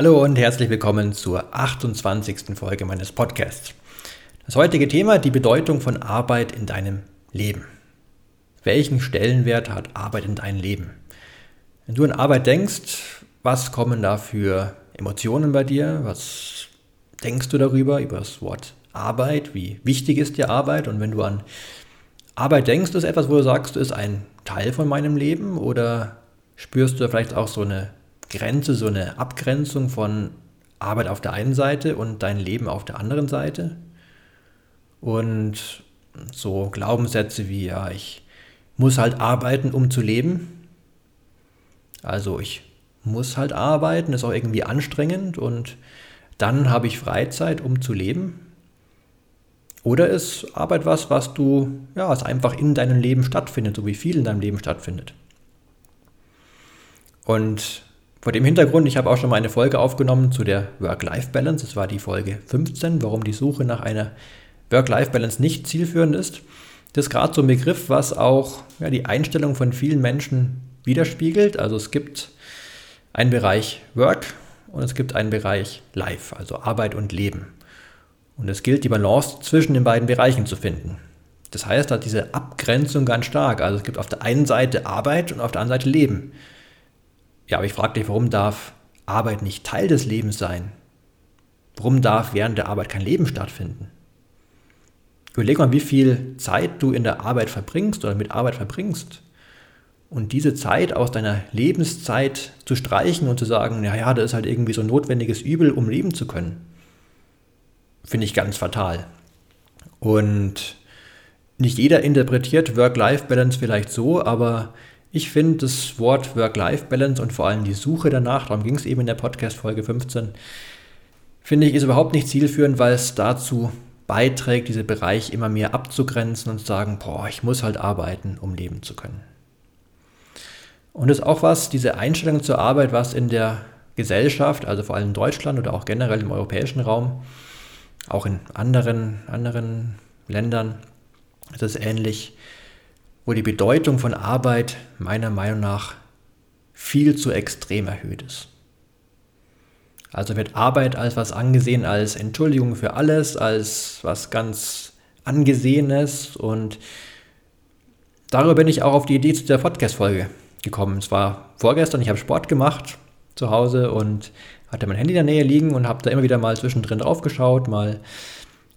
Hallo und herzlich willkommen zur 28. Folge meines Podcasts. Das heutige Thema, die Bedeutung von Arbeit in deinem Leben. Welchen Stellenwert hat Arbeit in deinem Leben? Wenn du an Arbeit denkst, was kommen da für Emotionen bei dir? Was denkst du darüber, über das Wort Arbeit? Wie wichtig ist dir Arbeit? Und wenn du an Arbeit denkst, ist etwas, wo du sagst, ist ein Teil von meinem Leben? Oder spürst du vielleicht auch so eine Grenze, so eine Abgrenzung von Arbeit auf der einen Seite und dein Leben auf der anderen Seite. Und so Glaubenssätze wie, ja, ich muss halt arbeiten, um zu leben. Also ich muss halt arbeiten, ist auch irgendwie anstrengend und dann habe ich Freizeit, um zu leben. Oder ist Arbeit was, was du, ja, was einfach in deinem Leben stattfindet, so wie viel in deinem Leben stattfindet. Und vor dem Hintergrund, ich habe auch schon mal eine Folge aufgenommen zu der Work-Life-Balance. Das war die Folge 15, warum die Suche nach einer Work-Life-Balance nicht zielführend ist. Das ist gerade so ein Begriff, was auch ja, die Einstellung von vielen Menschen widerspiegelt. Also es gibt einen Bereich Work und es gibt einen Bereich Life, also Arbeit und Leben. Und es gilt, die Balance zwischen den beiden Bereichen zu finden. Das heißt, da diese Abgrenzung ganz stark. Also es gibt auf der einen Seite Arbeit und auf der anderen Seite Leben. Ja, aber ich frage dich, warum darf Arbeit nicht Teil des Lebens sein? Warum darf während der Arbeit kein Leben stattfinden? Überleg mal, wie viel Zeit du in der Arbeit verbringst oder mit Arbeit verbringst. Und diese Zeit aus deiner Lebenszeit zu streichen und zu sagen, ja, ja, das ist halt irgendwie so ein notwendiges Übel, um leben zu können, finde ich ganz fatal. Und nicht jeder interpretiert Work-Life-Balance vielleicht so, aber ich finde das Wort Work-Life-Balance und vor allem die Suche danach, darum ging es eben in der Podcast-Folge 15, finde ich, ist überhaupt nicht zielführend, weil es dazu beiträgt, diesen Bereich immer mehr abzugrenzen und zu sagen, boah, ich muss halt arbeiten, um leben zu können. Und das ist auch was, diese Einstellung zur Arbeit, was in der Gesellschaft, also vor allem in Deutschland oder auch generell im europäischen Raum, auch in anderen, anderen Ländern, ist es ähnlich, wo die Bedeutung von Arbeit meiner Meinung nach viel zu extrem erhöht ist. Also wird Arbeit als was angesehen, als Entschuldigung für alles, als was ganz Angesehenes und darüber bin ich auch auf die Idee zu der Podcast-Folge gekommen. Es war vorgestern, ich habe Sport gemacht zu Hause und hatte mein Handy in der Nähe liegen und habe da immer wieder mal zwischendrin drauf geschaut, mal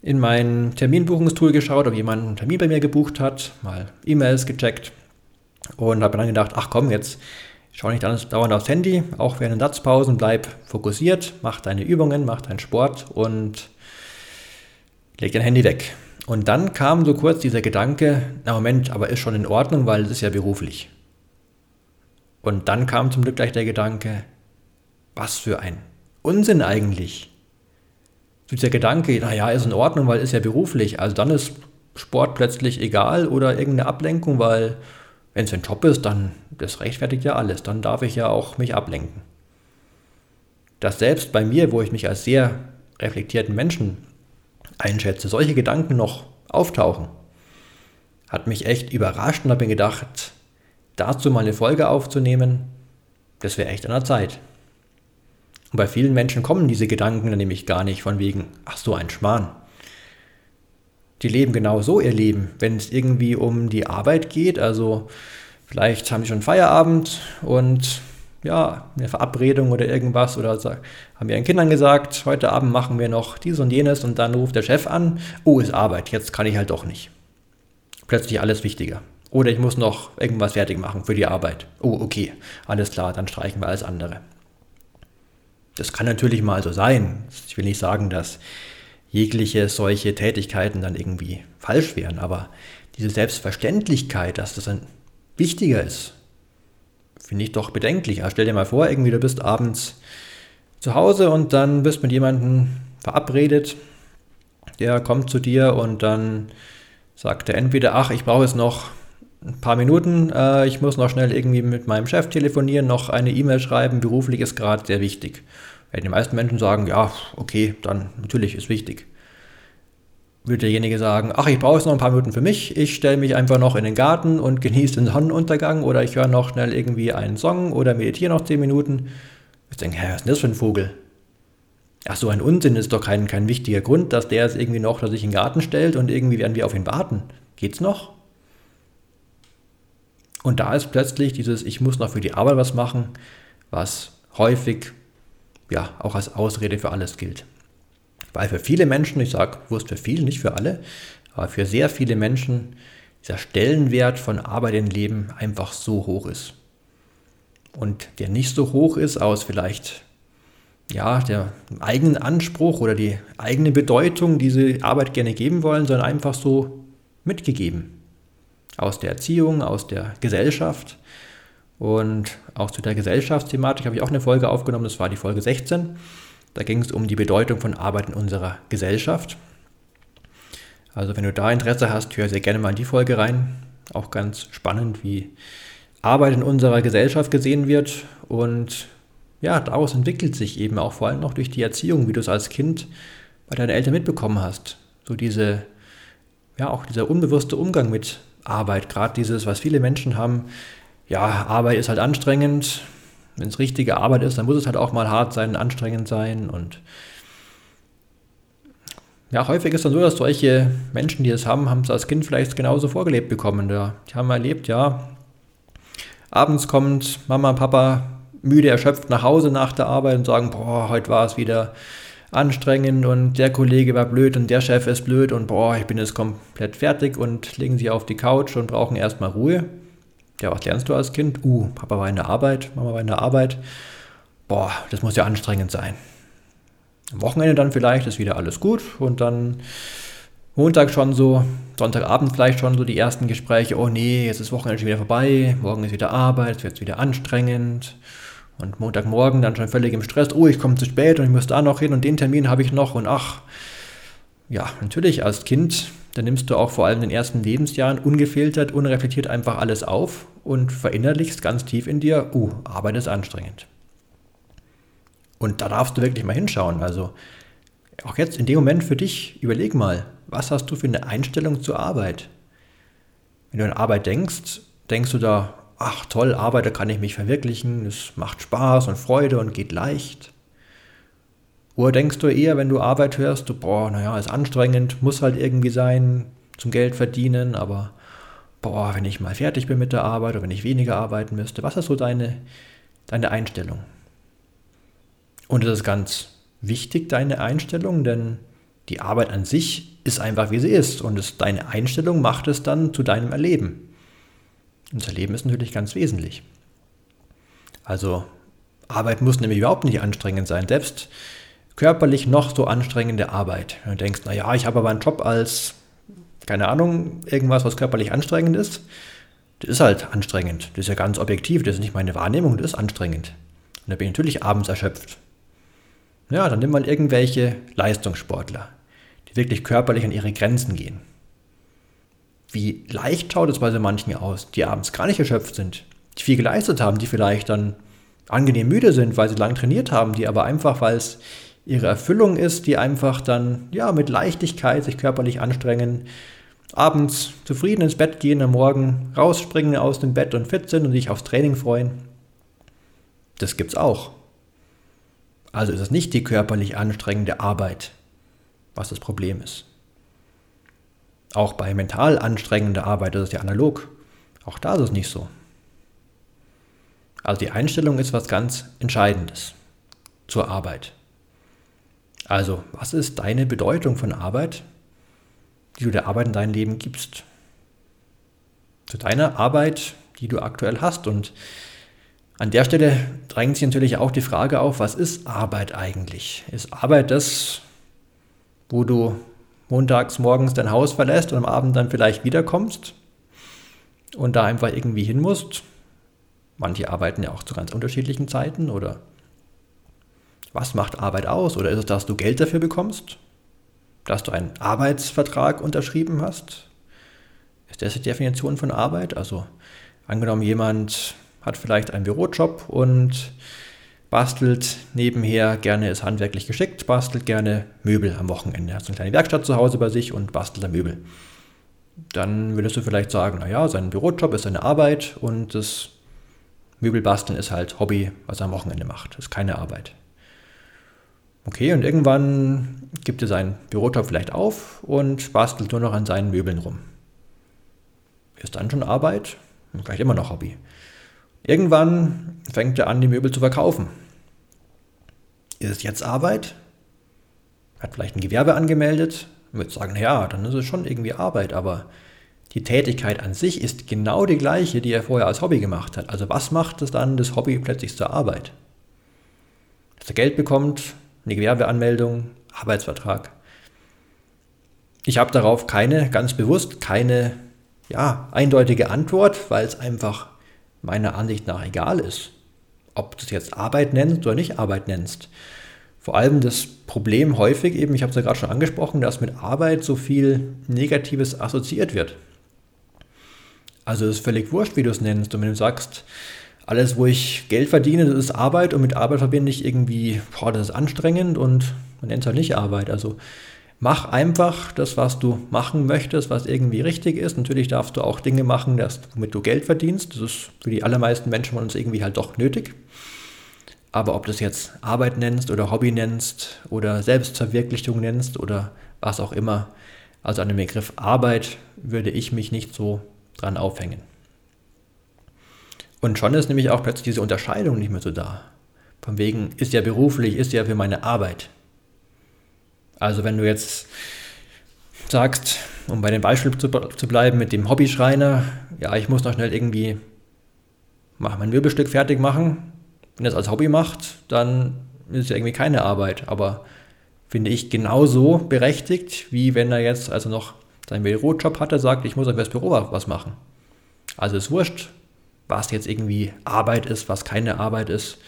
in mein Terminbuchungstool geschaut, ob jemand einen Termin bei mir gebucht hat, mal E-Mails gecheckt und habe dann gedacht, ach komm, jetzt schau nicht dauernd aufs Handy, auch während den Satzpausen, bleib fokussiert, mach deine Übungen, mach deinen Sport und leg dein Handy weg. Und dann kam so kurz dieser Gedanke, na Moment, aber ist schon in Ordnung, weil es ist ja beruflich. Und dann kam zum Glück gleich der Gedanke, was für ein Unsinn eigentlich dieser Gedanke, naja, ist in Ordnung, weil ist ja beruflich. Also dann ist Sport plötzlich egal oder irgendeine Ablenkung, weil wenn es ein Job ist, dann das rechtfertigt ja alles. Dann darf ich ja auch mich ablenken. Dass selbst bei mir, wo ich mich als sehr reflektierten Menschen einschätze, solche Gedanken noch auftauchen, hat mich echt überrascht und habe mir gedacht, dazu mal eine Folge aufzunehmen, das wäre echt an der Zeit. Und bei vielen Menschen kommen diese Gedanken dann nämlich gar nicht von wegen, ach so, ein Schmarrn. Die leben genau so ihr Leben. Wenn es irgendwie um die Arbeit geht, also vielleicht haben sie schon Feierabend und ja, eine Verabredung oder irgendwas oder haben ihren Kindern gesagt, heute Abend machen wir noch dies und jenes und dann ruft der Chef an, oh, ist Arbeit, jetzt kann ich halt doch nicht. Plötzlich alles wichtiger. Oder ich muss noch irgendwas fertig machen für die Arbeit. Oh, okay, alles klar, dann streichen wir alles andere. Das kann natürlich mal so sein. Ich will nicht sagen, dass jegliche solche Tätigkeiten dann irgendwie falsch wären, aber diese Selbstverständlichkeit, dass das dann wichtiger ist, finde ich doch bedenklich. Also stell dir mal vor, irgendwie du bist abends zu Hause und dann bist mit jemandem verabredet, der kommt zu dir und dann sagt er entweder, ach, ich brauche jetzt noch ein paar Minuten, äh, ich muss noch schnell irgendwie mit meinem Chef telefonieren, noch eine E-Mail schreiben, beruflich ist gerade sehr wichtig. Weil die meisten Menschen sagen, ja, okay, dann natürlich ist wichtig. Würde derjenige sagen, ach, ich brauche jetzt noch ein paar Minuten für mich, ich stelle mich einfach noch in den Garten und genieße den Sonnenuntergang oder ich höre noch schnell irgendwie einen Song oder meditiere noch 10 Minuten. Ich denke, hä, was ist denn das für ein Vogel? Ach so, ein Unsinn ist doch kein, kein wichtiger Grund, dass der jetzt irgendwie noch, dass sich in den Garten stellt und irgendwie werden wir auf ihn warten. Geht's noch? Und da ist plötzlich dieses, ich muss noch für die Arbeit was machen, was häufig ja auch als Ausrede für alles gilt. Weil für viele Menschen, ich sage bewusst für viele, nicht für alle, aber für sehr viele Menschen dieser Stellenwert von Arbeit im Leben einfach so hoch ist. Und der nicht so hoch ist aus vielleicht ja, der eigenen Anspruch oder die eigene Bedeutung, die sie Arbeit gerne geben wollen, sondern einfach so mitgegeben aus der Erziehung, aus der Gesellschaft. Und auch zu der Gesellschaftsthematik habe ich auch eine Folge aufgenommen, das war die Folge 16. Da ging es um die Bedeutung von Arbeit in unserer Gesellschaft. Also wenn du da Interesse hast, hör sehr gerne mal in die Folge rein. Auch ganz spannend, wie Arbeit in unserer Gesellschaft gesehen wird. Und ja, daraus entwickelt sich eben auch vor allem noch durch die Erziehung, wie du es als Kind bei deinen Eltern mitbekommen hast. So diese, ja, auch dieser unbewusste Umgang mit Arbeit, gerade dieses, was viele Menschen haben, ja, Arbeit ist halt anstrengend. Wenn es richtige Arbeit ist, dann muss es halt auch mal hart sein, anstrengend sein. Und ja, häufig ist dann so, dass solche Menschen, die es haben, haben es als Kind vielleicht genauso vorgelebt bekommen. Ja, die haben erlebt, ja, abends kommt Mama, Papa müde, erschöpft nach Hause nach der Arbeit und sagen, boah, heute war es wieder anstrengend und der Kollege war blöd und der Chef ist blöd und boah, ich bin jetzt komplett fertig und legen sie auf die Couch und brauchen erstmal Ruhe. Ja, was lernst du als Kind? Uh, Papa war in der Arbeit, Mama war in der Arbeit. Boah, das muss ja anstrengend sein. Am Wochenende dann vielleicht ist wieder alles gut und dann Montag schon so, Sonntagabend vielleicht schon so die ersten Gespräche. Oh nee, jetzt ist Wochenende schon wieder vorbei, morgen ist wieder Arbeit, es wird wieder anstrengend. Und Montagmorgen dann schon völlig im Stress, oh, ich komme zu spät und ich muss da noch hin und den Termin habe ich noch und ach. Ja, natürlich als Kind, da nimmst du auch vor allem in den ersten Lebensjahren ungefiltert, unreflektiert einfach alles auf und verinnerlichst ganz tief in dir, uh, Arbeit ist anstrengend. Und da darfst du wirklich mal hinschauen. Also auch jetzt in dem Moment für dich, überleg mal, was hast du für eine Einstellung zur Arbeit? Wenn du an Arbeit denkst, denkst du da, ach toll, Arbeit, da kann ich mich verwirklichen, es macht Spaß und Freude und geht leicht. Oder denkst du eher, wenn du Arbeit hörst, du, boah, naja, ist anstrengend, muss halt irgendwie sein, zum Geld verdienen, aber boah, wenn ich mal fertig bin mit der Arbeit oder wenn ich weniger arbeiten müsste, was ist so deine, deine Einstellung? Und es ist ganz wichtig, deine Einstellung, denn die Arbeit an sich ist einfach, wie sie ist und es, deine Einstellung macht es dann zu deinem Erleben. Unser Leben ist natürlich ganz wesentlich. Also Arbeit muss nämlich überhaupt nicht anstrengend sein. Selbst körperlich noch so anstrengende Arbeit. Wenn du denkst, naja, ich habe aber einen Job als, keine Ahnung, irgendwas, was körperlich anstrengend ist. Das ist halt anstrengend. Das ist ja ganz objektiv. Das ist nicht meine Wahrnehmung, das ist anstrengend. Und da bin ich natürlich abends erschöpft. Ja, dann nimm mal irgendwelche Leistungssportler, die wirklich körperlich an ihre Grenzen gehen. Wie leicht schaut es bei so manchen aus, die abends gar nicht erschöpft sind, die viel geleistet haben, die vielleicht dann angenehm müde sind, weil sie lang trainiert haben, die aber einfach, weil es ihre Erfüllung ist, die einfach dann ja mit Leichtigkeit sich körperlich anstrengen, abends zufrieden ins Bett gehen, am Morgen rausspringen aus dem Bett und fit sind und sich aufs Training freuen. Das gibt's auch. Also ist es nicht die körperlich anstrengende Arbeit, was das Problem ist. Auch bei mental anstrengender Arbeit ist es ja analog. Auch da ist es nicht so. Also die Einstellung ist was ganz Entscheidendes zur Arbeit. Also, was ist deine Bedeutung von Arbeit, die du der Arbeit in deinem Leben gibst? Zu deiner Arbeit, die du aktuell hast. Und an der Stelle drängt sich natürlich auch die Frage auf, was ist Arbeit eigentlich? Ist Arbeit das, wo du montags morgens dein Haus verlässt und am Abend dann vielleicht wiederkommst und da einfach irgendwie hin musst. Manche arbeiten ja auch zu ganz unterschiedlichen Zeiten oder was macht Arbeit aus? Oder ist es, dass du Geld dafür bekommst? Dass du einen Arbeitsvertrag unterschrieben hast? Ist das die Definition von Arbeit? Also angenommen, jemand hat vielleicht einen Bürojob und bastelt nebenher gerne, ist handwerklich geschickt, bastelt gerne Möbel am Wochenende. Hat so eine kleine Werkstatt zu Hause bei sich und bastelt da Möbel. Dann würdest du vielleicht sagen, naja, sein Bürojob ist seine Arbeit und das Möbelbasteln ist halt Hobby, was er am Wochenende macht. Ist keine Arbeit. Okay, und irgendwann gibt er seinen Bürojob vielleicht auf und bastelt nur noch an seinen Möbeln rum. Ist dann schon Arbeit? Vielleicht immer noch Hobby. Irgendwann fängt er an, die Möbel zu verkaufen. Ist es jetzt Arbeit? Hat vielleicht ein Gewerbe angemeldet? Wird sagen, ja, dann ist es schon irgendwie Arbeit, aber die Tätigkeit an sich ist genau die gleiche, die er vorher als Hobby gemacht hat. Also was macht es dann das Hobby plötzlich zur Arbeit? Dass er Geld bekommt, eine Gewerbeanmeldung, Arbeitsvertrag. Ich habe darauf keine, ganz bewusst keine ja, eindeutige Antwort, weil es einfach meiner Ansicht nach egal ist, ob du es jetzt Arbeit nennst oder nicht Arbeit nennst. Vor allem das Problem häufig eben, ich habe es ja gerade schon angesprochen, dass mit Arbeit so viel Negatives assoziiert wird. Also es ist völlig wurscht, wie du es nennst. Und wenn du sagst, alles, wo ich Geld verdiene, das ist Arbeit und mit Arbeit verbinde ich irgendwie, boah, das ist anstrengend und man nennt es halt nicht Arbeit. Also mach einfach das, was du machen möchtest, was irgendwie richtig ist. Natürlich darfst du auch Dinge machen, dass, womit du Geld verdienst. Das ist für die allermeisten Menschen von uns irgendwie halt doch nötig. Aber ob du es jetzt Arbeit nennst oder Hobby nennst oder Selbstverwirklichung nennst oder was auch immer, also an dem Begriff Arbeit würde ich mich nicht so dran aufhängen. Und schon ist nämlich auch plötzlich diese Unterscheidung nicht mehr so da. Von wegen, ist ja beruflich, ist ja für meine Arbeit. Also wenn du jetzt sagst, um bei dem Beispiel zu, zu bleiben mit dem Hobbyschreiner, ja, ich muss noch schnell irgendwie mein Wirbelstück fertig machen. Wenn er es als Hobby macht, dann ist es ja irgendwie keine Arbeit. Aber finde ich genauso berechtigt, wie wenn er jetzt also noch seinen Bürojob hatte, sagt, ich muss fürs Büro was machen. Also ist wurscht, was jetzt irgendwie Arbeit ist, was keine Arbeit ist.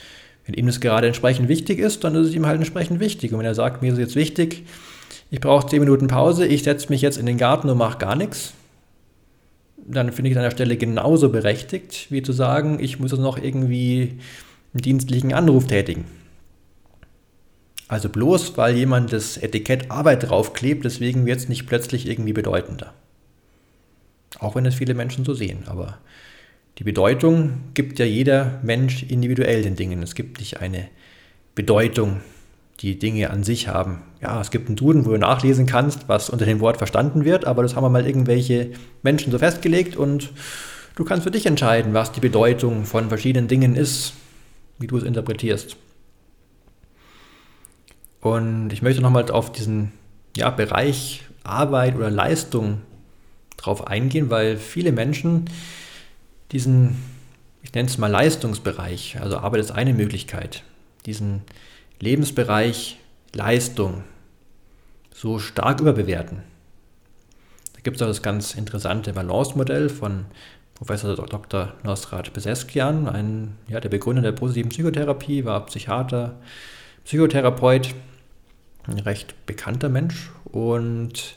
Wenn ihm das gerade entsprechend wichtig ist, dann ist es ihm halt entsprechend wichtig. Und wenn er sagt, mir ist es jetzt wichtig, ich brauche 10 Minuten Pause, ich setze mich jetzt in den Garten und mache gar nichts, dann finde ich es an der Stelle genauso berechtigt, wie zu sagen, ich muss jetzt noch irgendwie einen dienstlichen Anruf tätigen. Also bloß, weil jemand das Etikett Arbeit draufklebt, deswegen wird es nicht plötzlich irgendwie bedeutender. Auch wenn es viele Menschen so sehen. Aber die Bedeutung gibt ja jeder Mensch individuell den Dingen. Es gibt nicht eine Bedeutung, die Dinge an sich haben. Ja, es gibt einen Duden, wo du nachlesen kannst, was unter dem Wort verstanden wird, aber das haben wir mal irgendwelche Menschen so festgelegt und du kannst für dich entscheiden, was die Bedeutung von verschiedenen Dingen ist, wie du es interpretierst. Und ich möchte nochmal auf diesen ja, Bereich Arbeit oder Leistung drauf eingehen, weil viele Menschen diesen, ich nenne es mal Leistungsbereich, also Arbeit ist eine Möglichkeit, diesen Lebensbereich Leistung so stark überbewerten. Da gibt es auch das ganz interessante Balance-Modell von Professor Dr. Nosrat Beseskian, ein, ja, der Begründer der positiven Psychotherapie, war Psychiater, Psychotherapeut ein recht bekannter Mensch und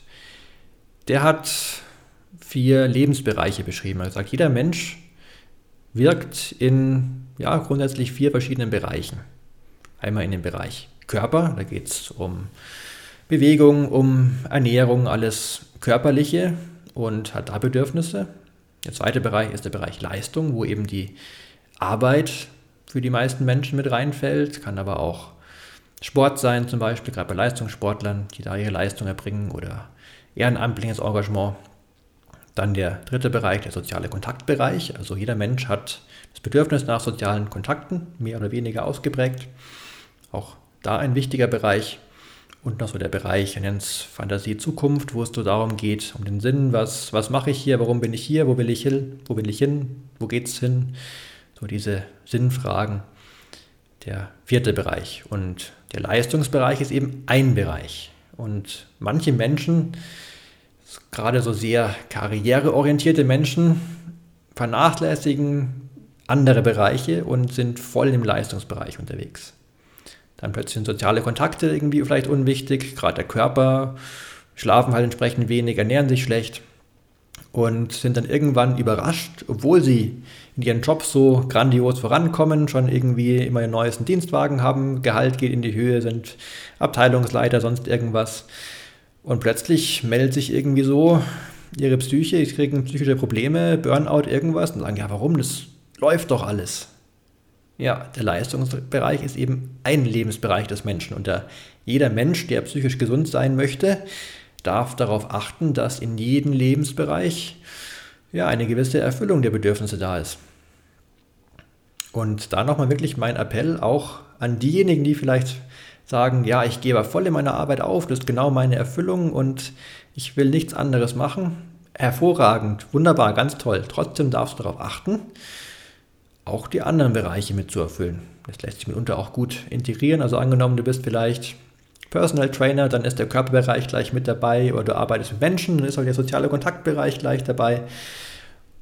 der hat vier Lebensbereiche beschrieben. Er hat gesagt, jeder Mensch wirkt in ja, grundsätzlich vier verschiedenen Bereichen. Einmal in dem Bereich Körper, da geht es um Bewegung, um Ernährung, alles Körperliche und hat da Bedürfnisse. Der zweite Bereich ist der Bereich Leistung, wo eben die Arbeit für die meisten Menschen mit reinfällt, kann aber auch Sport sein, zum Beispiel, gerade bei Leistungssportlern, die da ihre Leistung erbringen oder ehrenamtliches Engagement. Dann der dritte Bereich, der soziale Kontaktbereich. Also jeder Mensch hat das Bedürfnis nach sozialen Kontakten, mehr oder weniger ausgeprägt. Auch da ein wichtiger Bereich. Und noch so der Bereich, er nennt es Fantasie Zukunft, wo es so darum geht, um den Sinn, was, was mache ich hier, warum bin ich hier, wo will ich hin, wo will ich hin, wo geht es hin? So diese Sinnfragen. Der vierte Bereich. Und der Leistungsbereich ist eben ein Bereich. Und manche Menschen, gerade so sehr karriereorientierte Menschen, vernachlässigen andere Bereiche und sind voll im Leistungsbereich unterwegs. Dann plötzlich sind soziale Kontakte irgendwie vielleicht unwichtig, gerade der Körper, schlafen halt entsprechend wenig, ernähren sich schlecht und sind dann irgendwann überrascht, obwohl sie in ihren Jobs so grandios vorankommen, schon irgendwie immer einen neuesten Dienstwagen haben, Gehalt geht in die Höhe, sind Abteilungsleiter, sonst irgendwas. Und plötzlich meldet sich irgendwie so ihre Psyche, sie kriegen psychische Probleme, Burnout, irgendwas und sagen, ja, warum? Das läuft doch alles. Ja, der Leistungsbereich ist eben ein Lebensbereich des Menschen und der, jeder Mensch, der psychisch gesund sein möchte, darf darauf achten, dass in jedem Lebensbereich ja, eine gewisse Erfüllung der Bedürfnisse da ist. Und da nochmal wirklich mein Appell auch an diejenigen, die vielleicht sagen, ja, ich gebe voll in meiner Arbeit auf, das ist genau meine Erfüllung und ich will nichts anderes machen. Hervorragend, wunderbar, ganz toll. Trotzdem darfst du darauf achten, auch die anderen Bereiche mit zu erfüllen. Das lässt sich mitunter auch gut integrieren. Also angenommen, du bist vielleicht Personal Trainer, dann ist der Körperbereich gleich mit dabei oder du arbeitest mit Menschen, dann ist auch der soziale Kontaktbereich gleich dabei.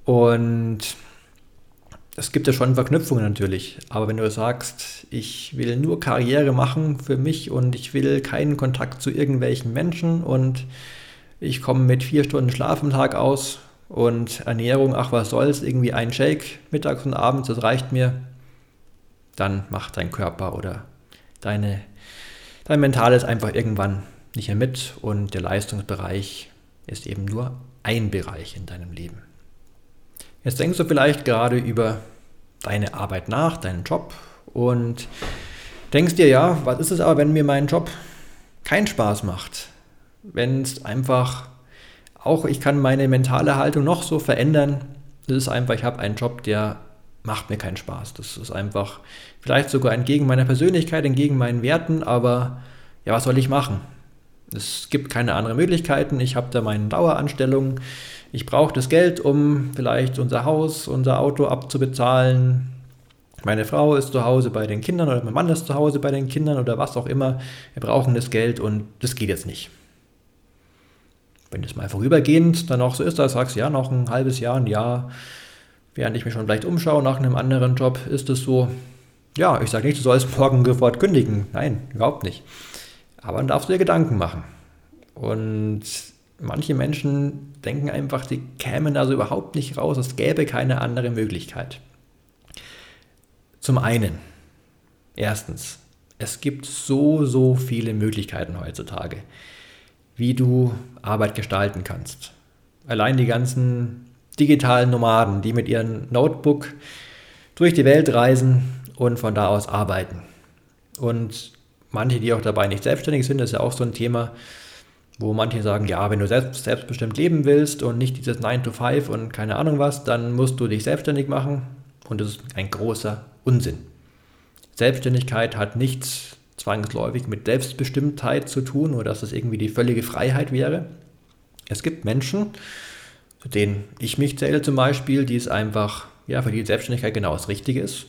Und es gibt ja schon Verknüpfungen natürlich. Aber wenn du sagst, ich will nur Karriere machen für mich und ich will keinen Kontakt zu irgendwelchen Menschen und ich komme mit vier Stunden Schlaf am Tag aus und Ernährung, ach was soll's, irgendwie ein Shake mittags und abends, das reicht mir, dann macht dein Körper oder deine, dein Mentales einfach irgendwann nicht mehr mit und der Leistungsbereich ist eben nur ein Bereich in deinem Leben. Jetzt denkst du vielleicht gerade über deine Arbeit nach, deinen Job und denkst dir, ja, was ist es aber, wenn mir mein Job keinen Spaß macht? Wenn es einfach auch, ich kann meine mentale Haltung noch so verändern. Das ist einfach, ich habe einen Job, der macht mir keinen Spaß. Das ist einfach vielleicht sogar entgegen meiner Persönlichkeit, entgegen meinen Werten, aber ja, was soll ich machen? Es gibt keine anderen Möglichkeiten. Ich habe da meine Daueranstellung ich brauche das Geld, um vielleicht unser Haus, unser Auto abzubezahlen. Meine Frau ist zu Hause bei den Kindern oder mein Mann ist zu Hause bei den Kindern oder was auch immer. Wir brauchen das Geld und das geht jetzt nicht. Wenn das mal vorübergehend dann auch so ist, da sagst du ja noch ein halbes Jahr, ein Jahr, während ich mich schon vielleicht umschaue nach einem anderen Job, ist es so, ja, ich sage nicht, du sollst morgen sofort kündigen. Nein, überhaupt nicht. Aber dann darfst du dir Gedanken machen. Und manche Menschen denken einfach, sie kämen also überhaupt nicht raus, es gäbe keine andere Möglichkeit. Zum einen, erstens, es gibt so, so viele Möglichkeiten heutzutage, wie du Arbeit gestalten kannst. Allein die ganzen digitalen Nomaden, die mit ihrem Notebook durch die Welt reisen und von da aus arbeiten. Und manche, die auch dabei nicht selbstständig sind, das ist ja auch so ein Thema, wo manche sagen, ja, wenn du selbst, selbstbestimmt leben willst und nicht dieses 9 to 5 und keine Ahnung was, dann musst du dich selbstständig machen und das ist ein großer Unsinn. Selbstständigkeit hat nichts zwangsläufig mit Selbstbestimmtheit zu tun oder dass es irgendwie die völlige Freiheit wäre. Es gibt Menschen, zu denen ich mich zähle zum Beispiel, die es einfach, ja, für die Selbstständigkeit genau das Richtige ist,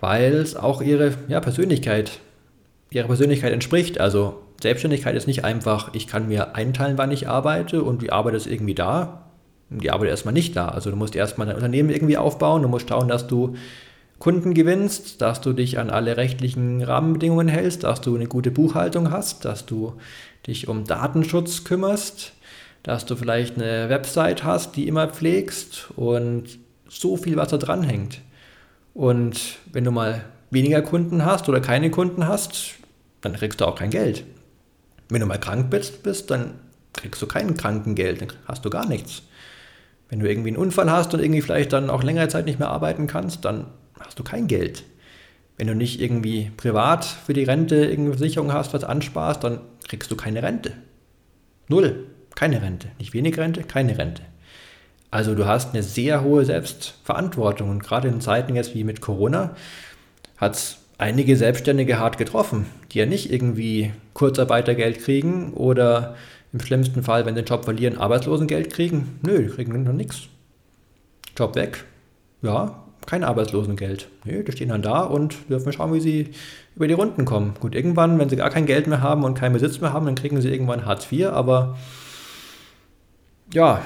weil es auch ihre ja, Persönlichkeit, ihrer Persönlichkeit entspricht. Also Selbstständigkeit ist nicht einfach, ich kann mir einteilen, wann ich arbeite und die Arbeit ist irgendwie da. Die Arbeit ist erstmal nicht da. Also du musst erstmal dein Unternehmen irgendwie aufbauen, du musst schauen, dass du Kunden gewinnst, dass du dich an alle rechtlichen Rahmenbedingungen hältst, dass du eine gute Buchhaltung hast, dass du dich um Datenschutz kümmerst, dass du vielleicht eine Website hast, die immer pflegst und so viel, was da dran hängt. Und wenn du mal weniger Kunden hast oder keine Kunden hast, dann kriegst du auch kein Geld. Wenn du mal krank bist, bist, dann kriegst du kein Krankengeld, dann hast du gar nichts. Wenn du irgendwie einen Unfall hast und irgendwie vielleicht dann auch längere Zeit nicht mehr arbeiten kannst, dann hast du kein Geld. Wenn du nicht irgendwie privat für die Rente irgendeine Versicherung hast, was ansparst, dann kriegst du keine Rente. Null. Keine Rente. Nicht wenig Rente, keine Rente. Also du hast eine sehr hohe Selbstverantwortung und gerade in Zeiten jetzt wie mit Corona hat es einige Selbstständige hart getroffen, die ja nicht irgendwie Kurzarbeitergeld kriegen oder im schlimmsten Fall, wenn sie den Job verlieren, Arbeitslosengeld kriegen. Nö, die kriegen noch nichts. Job weg, ja, kein Arbeitslosengeld. Nö, die stehen dann da und dürfen schauen, wie sie über die Runden kommen. Gut, irgendwann, wenn sie gar kein Geld mehr haben und keinen Besitz mehr haben, dann kriegen sie irgendwann Hartz IV, aber ja,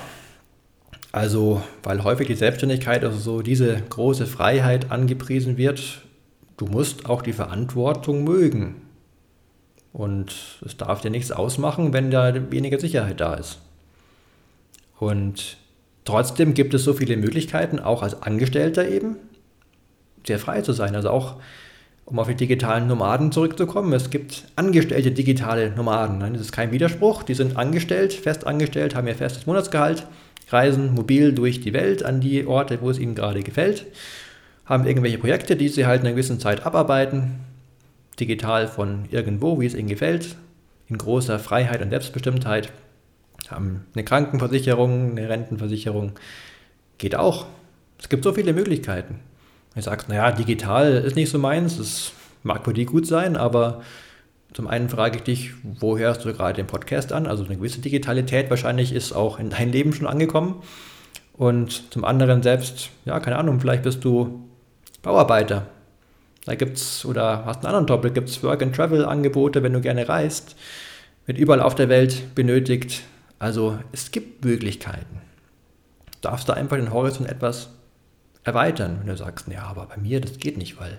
Also, weil häufig die Selbstständigkeit, also so diese große Freiheit angepriesen wird, du musst auch die Verantwortung mögen. Und es darf dir nichts ausmachen, wenn da weniger Sicherheit da ist. Und trotzdem gibt es so viele Möglichkeiten, auch als Angestellter eben, sehr frei zu sein. Also auch, um auf die digitalen Nomaden zurückzukommen, es gibt angestellte digitale Nomaden. Das ist kein Widerspruch. Die sind angestellt, fest angestellt, haben ihr festes Monatsgehalt, reisen mobil durch die Welt an die Orte, wo es ihnen gerade gefällt, haben irgendwelche Projekte, die sie halt in einer gewissen Zeit abarbeiten, digital von irgendwo, wie es ihnen gefällt, in großer Freiheit und Selbstbestimmtheit, haben eine Krankenversicherung, eine Rentenversicherung, geht auch. Es gibt so viele Möglichkeiten. Du sagst, naja, digital ist nicht so meins, das mag für die gut sein, aber zum einen frage ich dich, wo hörst du gerade den Podcast an? Also eine gewisse Digitalität wahrscheinlich ist auch in dein Leben schon angekommen. Und zum anderen selbst, ja, keine Ahnung, vielleicht bist du Bauarbeiter. Da gibt es, oder hast einen anderen gibt es Work-and-Travel-Angebote, wenn du gerne reist, wird überall auf der Welt benötigt. Also es gibt Möglichkeiten. Du darfst da einfach den Horizont etwas erweitern, wenn du sagst, ja, aber bei mir, das geht nicht, weil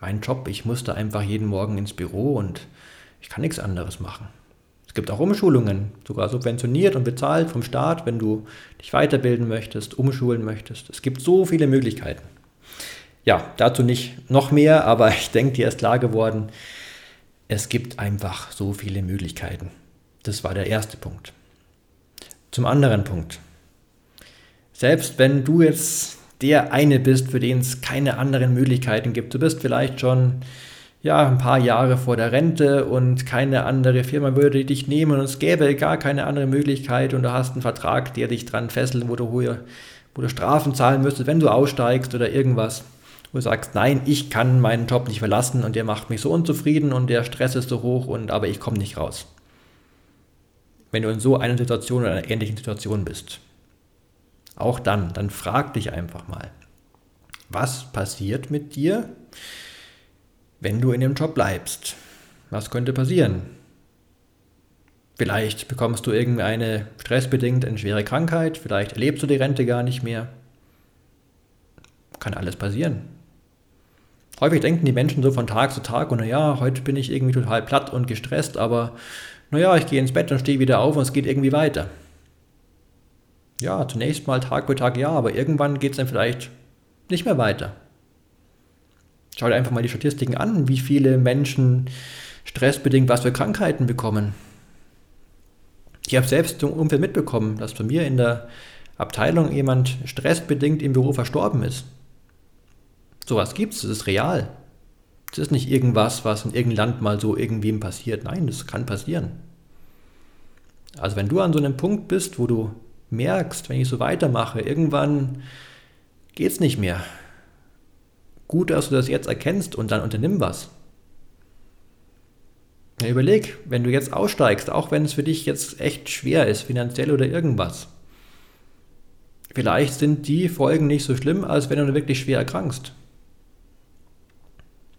mein Job, ich musste einfach jeden Morgen ins Büro und ich kann nichts anderes machen. Es gibt auch Umschulungen, sogar subventioniert und bezahlt vom Staat, wenn du dich weiterbilden möchtest, umschulen möchtest. Es gibt so viele Möglichkeiten. Ja, dazu nicht noch mehr, aber ich denke, dir ist klar geworden, es gibt einfach so viele Möglichkeiten. Das war der erste Punkt. Zum anderen Punkt. Selbst wenn du jetzt der eine bist, für den es keine anderen Möglichkeiten gibt, du bist vielleicht schon ja, ein paar Jahre vor der Rente und keine andere Firma würde dich nehmen und es gäbe gar keine andere Möglichkeit und du hast einen Vertrag, der dich dran fesselt, wo du, wo du Strafen zahlen müsstest, wenn du aussteigst oder irgendwas. Wo du sagst, nein, ich kann meinen Job nicht verlassen und der macht mich so unzufrieden und der Stress ist so hoch und aber ich komme nicht raus. Wenn du in so einer Situation oder einer ähnlichen Situation bist. Auch dann, dann frag dich einfach mal, was passiert mit dir, wenn du in dem Job bleibst. Was könnte passieren? Vielleicht bekommst du irgendeine stressbedingt eine schwere Krankheit, vielleicht erlebst du die Rente gar nicht mehr. Kann alles passieren. Häufig denken die Menschen so von Tag zu Tag und naja, heute bin ich irgendwie total platt und gestresst, aber naja, ich gehe ins Bett und stehe wieder auf und es geht irgendwie weiter. Ja, zunächst mal Tag für Tag ja, aber irgendwann geht es dann vielleicht nicht mehr weiter. Schau dir einfach mal die Statistiken an, wie viele Menschen stressbedingt was für Krankheiten bekommen. Ich habe selbst im Umfeld mitbekommen, dass bei mir in der Abteilung jemand stressbedingt im Büro verstorben ist. Sowas gibt es, das ist real. Das ist nicht irgendwas, was in irgendeinem Land mal so irgendwem passiert. Nein, das kann passieren. Also wenn du an so einem Punkt bist, wo du merkst, wenn ich so weitermache, irgendwann geht es nicht mehr, Gut, dass du das jetzt erkennst und dann unternimm was. Ja, überleg, wenn du jetzt aussteigst, auch wenn es für dich jetzt echt schwer ist, finanziell oder irgendwas. Vielleicht sind die Folgen nicht so schlimm, als wenn du wirklich schwer erkrankst.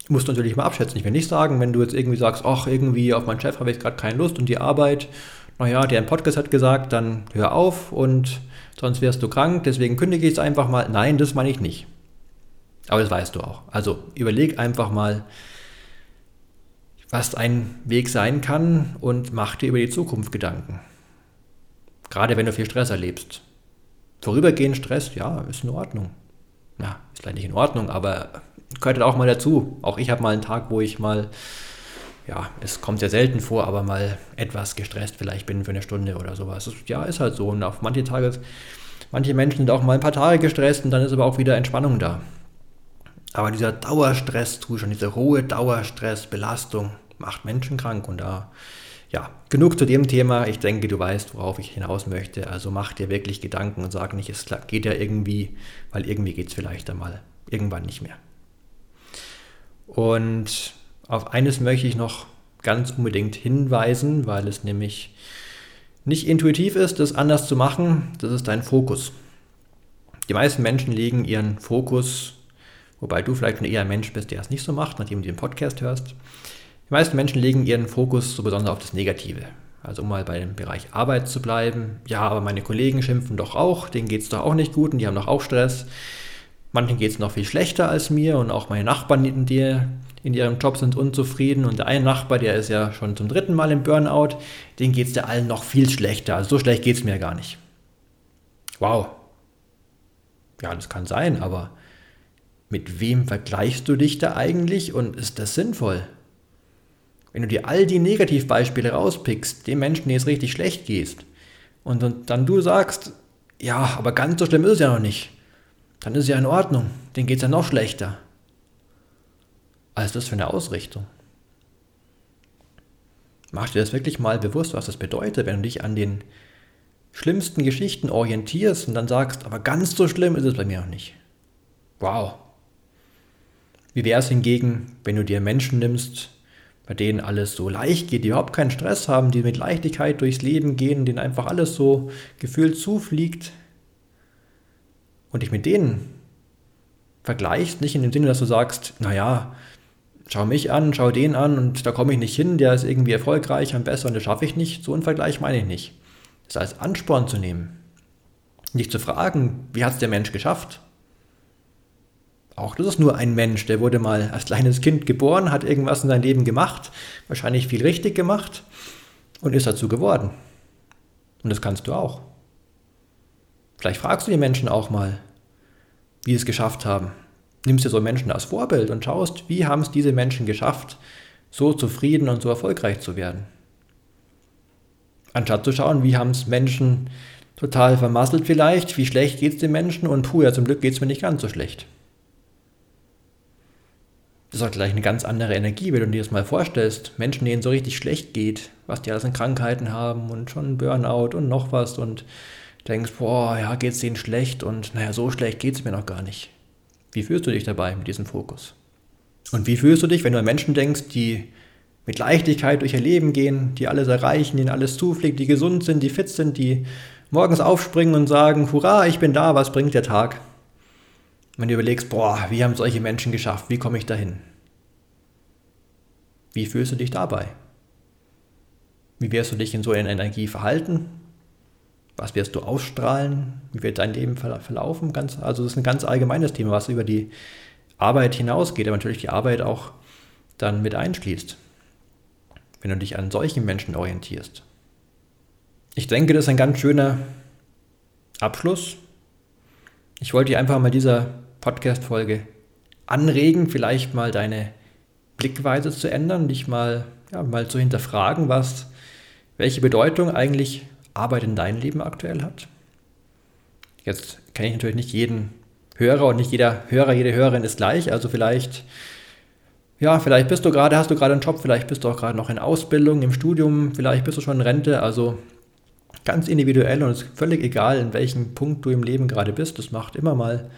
Du musst natürlich mal abschätzen. Ich will nicht sagen, wenn du jetzt irgendwie sagst, ach, irgendwie auf meinen Chef habe ich gerade keine Lust und die Arbeit, naja, der im Podcast hat gesagt, dann hör auf und sonst wirst du krank, deswegen kündige ich es einfach mal. Nein, das meine ich nicht. Aber das weißt du auch. Also überleg einfach mal, was ein Weg sein kann und mach dir über die Zukunft Gedanken. Gerade wenn du viel Stress erlebst. Vorübergehend Stress, ja, ist in Ordnung. Ja, ist vielleicht nicht in Ordnung, aber gehört auch mal dazu. Auch ich habe mal einen Tag, wo ich mal, ja, es kommt sehr selten vor, aber mal etwas gestresst vielleicht bin für eine Stunde oder sowas. Ja, ist halt so. Und auf manche Tage, manche Menschen sind auch mal ein paar Tage gestresst und dann ist aber auch wieder Entspannung da. Aber dieser Dauerstresszustand, diese hohe Dauerstressbelastung macht Menschen krank und da, ja, genug zu dem Thema. Ich denke, du weißt, worauf ich hinaus möchte. Also mach dir wirklich Gedanken und sag nicht, es geht ja irgendwie, weil irgendwie geht es vielleicht einmal irgendwann nicht mehr. Und auf eines möchte ich noch ganz unbedingt hinweisen, weil es nämlich nicht intuitiv ist, das anders zu machen. Das ist dein Fokus. Die meisten Menschen legen ihren Fokus Wobei du vielleicht eher ein Mensch bist, der es nicht so macht, nachdem du den Podcast hörst. Die meisten Menschen legen ihren Fokus so besonders auf das Negative. Also um mal bei dem Bereich Arbeit zu bleiben. Ja, aber meine Kollegen schimpfen doch auch, denen geht es doch auch nicht gut und die haben doch auch Stress. Manchen geht es noch viel schlechter als mir und auch meine Nachbarn, die in ihrem Job sind unzufrieden und der eine Nachbar, der ist ja schon zum dritten Mal im Burnout, denen geht es ja allen noch viel schlechter. Also so schlecht geht es mir gar nicht. Wow. Ja, das kann sein, aber mit wem vergleichst du dich da eigentlich und ist das sinnvoll? Wenn du dir all die Negativbeispiele rauspickst, den Menschen, denen es richtig schlecht geht, und dann du sagst, ja, aber ganz so schlimm ist es ja noch nicht, dann ist ja in Ordnung, denen geht es ja noch schlechter. Was das für eine Ausrichtung? Mach dir das wirklich mal bewusst, was das bedeutet, wenn du dich an den schlimmsten Geschichten orientierst und dann sagst, aber ganz so schlimm ist es bei mir noch nicht. Wow. Wie wäre es hingegen, wenn du dir Menschen nimmst, bei denen alles so leicht geht, die überhaupt keinen Stress haben, die mit Leichtigkeit durchs Leben gehen, denen einfach alles so gefühlt zufliegt und dich mit denen vergleichst, nicht in dem Sinne, dass du sagst, naja, schau mich an, schau den an und da komme ich nicht hin, der ist irgendwie erfolgreich, am besser und das schaffe ich nicht. So einen Vergleich meine ich nicht. Das als Ansporn zu nehmen. Nicht zu fragen, wie hat es der Mensch geschafft? Auch das ist nur ein Mensch, der wurde mal als kleines Kind geboren, hat irgendwas in seinem Leben gemacht, wahrscheinlich viel richtig gemacht und ist dazu geworden. Und das kannst du auch. Vielleicht fragst du die Menschen auch mal, wie sie es geschafft haben. Nimmst dir so Menschen als Vorbild und schaust, wie haben es diese Menschen geschafft, so zufrieden und so erfolgreich zu werden. Anstatt zu schauen, wie haben es Menschen total vermasselt vielleicht, wie schlecht geht es den Menschen und puh, ja zum Glück geht es mir nicht ganz so schlecht. Das ist auch gleich eine ganz andere Energie, wenn du dir das mal vorstellst. Menschen, denen so richtig schlecht geht, was die alles an Krankheiten haben und schon Burnout und noch was und denkst, boah, ja, geht es denen schlecht und naja, so schlecht geht es mir noch gar nicht. Wie fühlst du dich dabei mit diesem Fokus? Und wie fühlst du dich, wenn du an Menschen denkst, die mit Leichtigkeit durch ihr Leben gehen, die alles erreichen, denen alles zufliegt, die gesund sind, die fit sind, die morgens aufspringen und sagen, hurra, ich bin da, was bringt der Tag? Wenn du überlegst, boah, wie haben solche Menschen geschafft, wie komme ich dahin? Wie fühlst du dich dabei? Wie wirst du dich in so einer Energie verhalten? Was wirst du ausstrahlen? Wie wird dein Leben verlaufen? Ganz, also das ist ein ganz allgemeines Thema, was über die Arbeit hinausgeht, aber natürlich die Arbeit auch dann mit einschließt, wenn du dich an solchen Menschen orientierst. Ich denke, das ist ein ganz schöner Abschluss. Ich wollte dir einfach mal dieser Podcast-Folge anregen, vielleicht mal deine Blickweise zu ändern, dich mal, ja, mal zu hinterfragen, was, welche Bedeutung eigentlich Arbeit in deinem Leben aktuell hat. Jetzt kenne ich natürlich nicht jeden Hörer und nicht jeder Hörer, jede Hörerin ist gleich, also vielleicht ja, vielleicht bist du gerade, hast du gerade einen Job, vielleicht bist du auch gerade noch in Ausbildung, im Studium, vielleicht bist du schon in Rente, also ganz individuell und es ist völlig egal, in welchem Punkt du im Leben gerade bist. Das macht immer mal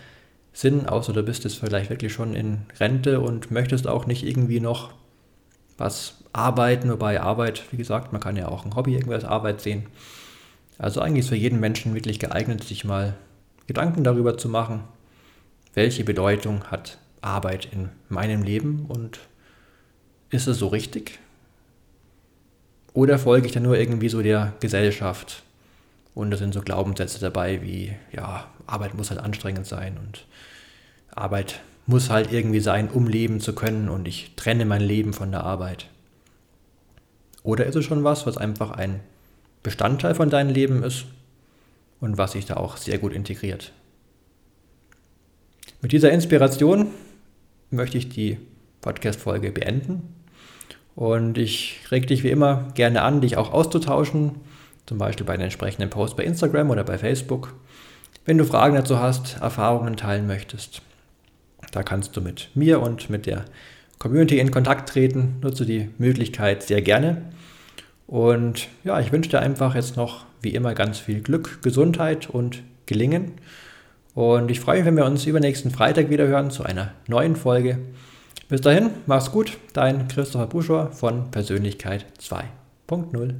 Sinn, außer du bist jetzt vielleicht wirklich schon in Rente und möchtest auch nicht irgendwie noch was arbeiten, wobei Arbeit, wie gesagt, man kann ja auch ein Hobby irgendwie als Arbeit sehen. Also eigentlich ist für jeden Menschen wirklich geeignet, sich mal Gedanken darüber zu machen, welche Bedeutung hat Arbeit in meinem Leben und ist es so richtig? Oder folge ich da nur irgendwie so der Gesellschaft? Und da sind so Glaubenssätze dabei wie, ja, Arbeit muss halt anstrengend sein und Arbeit muss halt irgendwie sein, um leben zu können und ich trenne mein Leben von der Arbeit. Oder ist es schon was, was einfach ein Bestandteil von deinem Leben ist und was sich da auch sehr gut integriert? Mit dieser Inspiration möchte ich die Podcast-Folge beenden. Und ich reg dich wie immer gerne an, dich auch auszutauschen, zum Beispiel bei den entsprechenden Posts bei Instagram oder bei Facebook. Wenn du Fragen dazu hast, Erfahrungen teilen möchtest, da kannst du mit mir und mit der Community in Kontakt treten. Nutze die Möglichkeit sehr gerne. Und ja, ich wünsche dir einfach jetzt noch wie immer ganz viel Glück, Gesundheit und Gelingen. Und ich freue mich, wenn wir uns übernächsten Freitag wieder hören zu einer neuen Folge. Bis dahin, mach's gut, dein Christopher Buschor von Persönlichkeit 2.0.